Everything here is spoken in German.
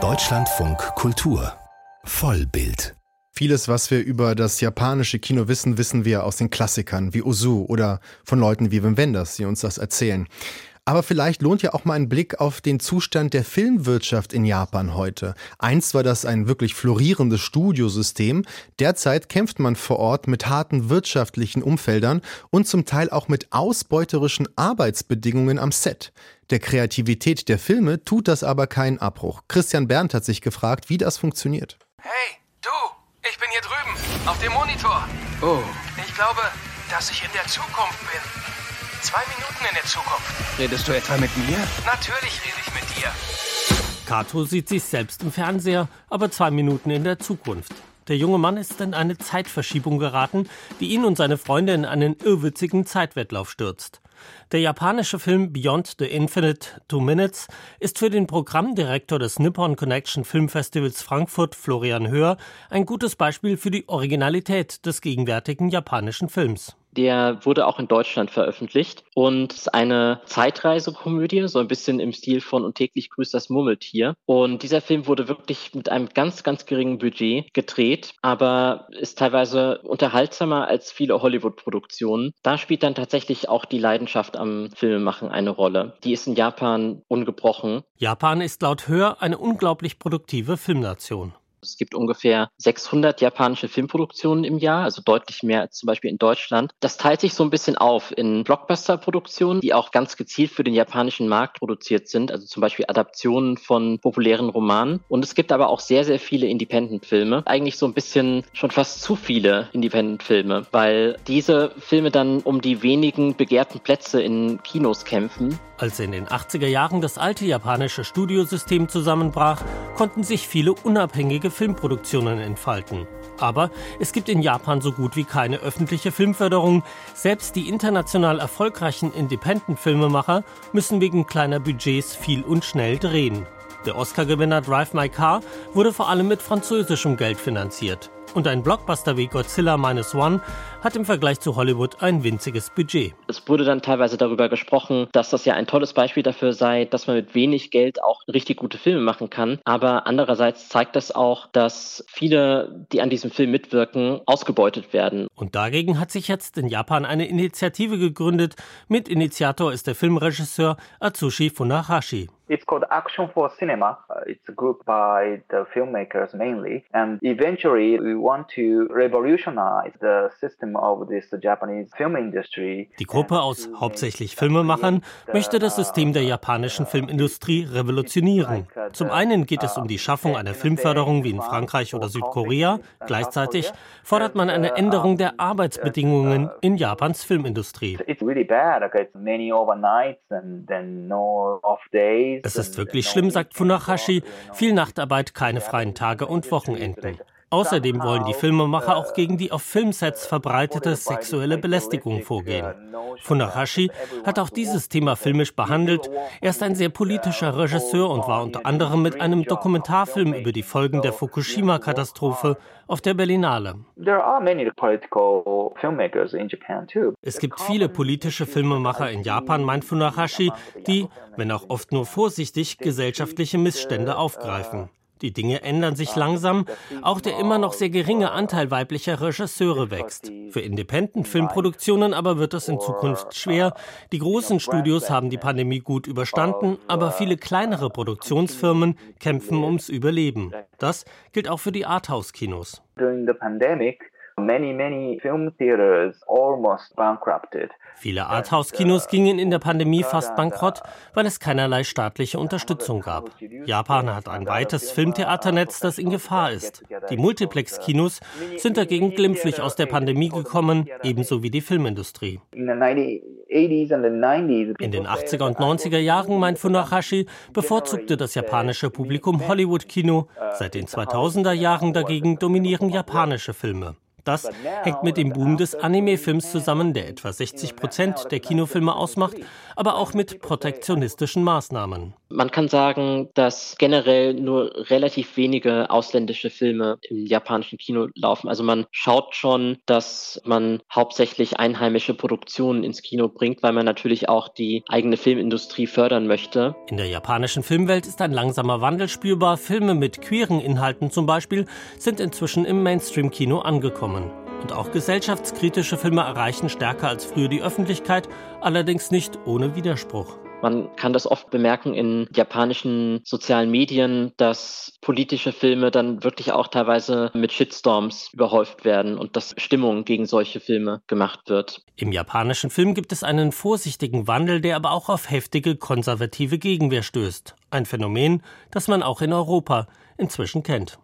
Deutschlandfunk Kultur Vollbild Vieles, was wir über das japanische Kino wissen, wissen wir aus den Klassikern wie Ozu oder von Leuten wie Wim Wenders, die uns das erzählen. Aber vielleicht lohnt ja auch mal ein Blick auf den Zustand der Filmwirtschaft in Japan heute. Einst war das ein wirklich florierendes Studiosystem. Derzeit kämpft man vor Ort mit harten wirtschaftlichen Umfeldern und zum Teil auch mit ausbeuterischen Arbeitsbedingungen am Set. Der Kreativität der Filme tut das aber keinen Abbruch. Christian Berndt hat sich gefragt, wie das funktioniert. Hey, du! Ich bin hier drüben, auf dem Monitor. Oh. Ich glaube, dass ich in der Zukunft bin. Zwei Minuten in der Zukunft. Redest du etwa mit mir? Natürlich rede ich mit dir. Kato sieht sich selbst im Fernseher, aber zwei Minuten in der Zukunft. Der junge Mann ist in eine Zeitverschiebung geraten, die ihn und seine Freunde in einen irrwitzigen Zeitwettlauf stürzt. Der japanische Film Beyond the Infinite Two Minutes ist für den Programmdirektor des Nippon Connection Filmfestivals Frankfurt, Florian Höhr, ein gutes Beispiel für die Originalität des gegenwärtigen japanischen Films. Der wurde auch in Deutschland veröffentlicht und ist eine Zeitreisekomödie, so ein bisschen im Stil von Und täglich grüßt das Murmeltier. Und dieser Film wurde wirklich mit einem ganz, ganz geringen Budget gedreht, aber ist teilweise unterhaltsamer als viele Hollywood-Produktionen. Da spielt dann tatsächlich auch die Leidenschaft am Filmemachen eine Rolle. Die ist in Japan ungebrochen. Japan ist laut Hör eine unglaublich produktive Filmnation. Es gibt ungefähr 600 japanische Filmproduktionen im Jahr, also deutlich mehr als zum Beispiel in Deutschland. Das teilt sich so ein bisschen auf in Blockbuster-Produktionen, die auch ganz gezielt für den japanischen Markt produziert sind, also zum Beispiel Adaptionen von populären Romanen. Und es gibt aber auch sehr, sehr viele Independent-Filme. Eigentlich so ein bisschen schon fast zu viele Independent-Filme, weil diese Filme dann um die wenigen begehrten Plätze in Kinos kämpfen. Als in den 80er Jahren das alte japanische Studiosystem zusammenbrach, konnten sich viele unabhängige Filmproduktionen entfalten. Aber es gibt in Japan so gut wie keine öffentliche Filmförderung. Selbst die international erfolgreichen Independent-Filmemacher müssen wegen kleiner Budgets viel und schnell drehen. Der Oscar-Gewinner Drive My Car wurde vor allem mit französischem Geld finanziert. Und ein Blockbuster wie Godzilla Minus One hat im Vergleich zu Hollywood ein winziges Budget. Es wurde dann teilweise darüber gesprochen, dass das ja ein tolles Beispiel dafür sei, dass man mit wenig Geld auch richtig gute Filme machen kann. Aber andererseits zeigt das auch, dass viele, die an diesem Film mitwirken, ausgebeutet werden. Und dagegen hat sich jetzt in Japan eine Initiative gegründet. Mitinitiator ist der Filmregisseur Atsushi Funahashi. It's called Action for Cinema. It's a group by the filmmakers mainly. And eventually we want to revolutionize the system of this Japanese film industry. Die Gruppe aus hauptsächlich Filmemachern möchte das System der japanischen Filmindustrie revolutionieren. Zum einen geht es um die Schaffung einer Filmförderung wie in Frankreich oder Südkorea. Gleichzeitig fordert man eine Änderung der Arbeitsbedingungen in Japans Filmindustrie. Es ist wirklich schlimm, sagt Funahashi. Viel Nachtarbeit, keine freien Tage und Wochenenden. Außerdem wollen die Filmemacher auch gegen die auf Filmsets verbreitete sexuelle Belästigung vorgehen. Funahashi hat auch dieses Thema filmisch behandelt. Er ist ein sehr politischer Regisseur und war unter anderem mit einem Dokumentarfilm über die Folgen der Fukushima-Katastrophe auf der Berlinale. Es gibt viele politische Filmemacher in Japan, meint Funahashi, die, wenn auch oft nur vorsichtig, gesellschaftliche Missstände aufgreifen. Die Dinge ändern sich langsam. Auch der immer noch sehr geringe Anteil weiblicher Regisseure wächst. Für Independent-Filmproduktionen aber wird es in Zukunft schwer. Die großen Studios haben die Pandemie gut überstanden, aber viele kleinere Produktionsfirmen kämpfen ums Überleben. Das gilt auch für die Arthouse-Kinos. During the pandemic, many, many film theaters almost bankrupted. Viele Arthouse-Kinos gingen in der Pandemie fast bankrott, weil es keinerlei staatliche Unterstützung gab. Japan hat ein weites Filmtheaternetz, das in Gefahr ist. Die Multiplex-Kinos sind dagegen glimpflich aus der Pandemie gekommen, ebenso wie die Filmindustrie. In den 80er und 90er Jahren, meint Funahashi, bevorzugte das japanische Publikum Hollywood-Kino. Seit den 2000er Jahren dagegen dominieren japanische Filme. Das hängt mit dem Boom des Anime-Films zusammen, der etwa 60 Prozent der Kinofilme ausmacht, aber auch mit protektionistischen Maßnahmen. Man kann sagen, dass generell nur relativ wenige ausländische Filme im japanischen Kino laufen. Also man schaut schon, dass man hauptsächlich einheimische Produktionen ins Kino bringt, weil man natürlich auch die eigene Filmindustrie fördern möchte. In der japanischen Filmwelt ist ein langsamer Wandel spürbar. Filme mit queeren Inhalten zum Beispiel sind inzwischen im Mainstream-Kino angekommen. Und auch gesellschaftskritische Filme erreichen stärker als früher die Öffentlichkeit, allerdings nicht ohne Widerspruch. Man kann das oft bemerken in japanischen sozialen Medien, dass politische Filme dann wirklich auch teilweise mit Shitstorms überhäuft werden und dass Stimmung gegen solche Filme gemacht wird. Im japanischen Film gibt es einen vorsichtigen Wandel, der aber auch auf heftige konservative Gegenwehr stößt. Ein Phänomen, das man auch in Europa inzwischen kennt.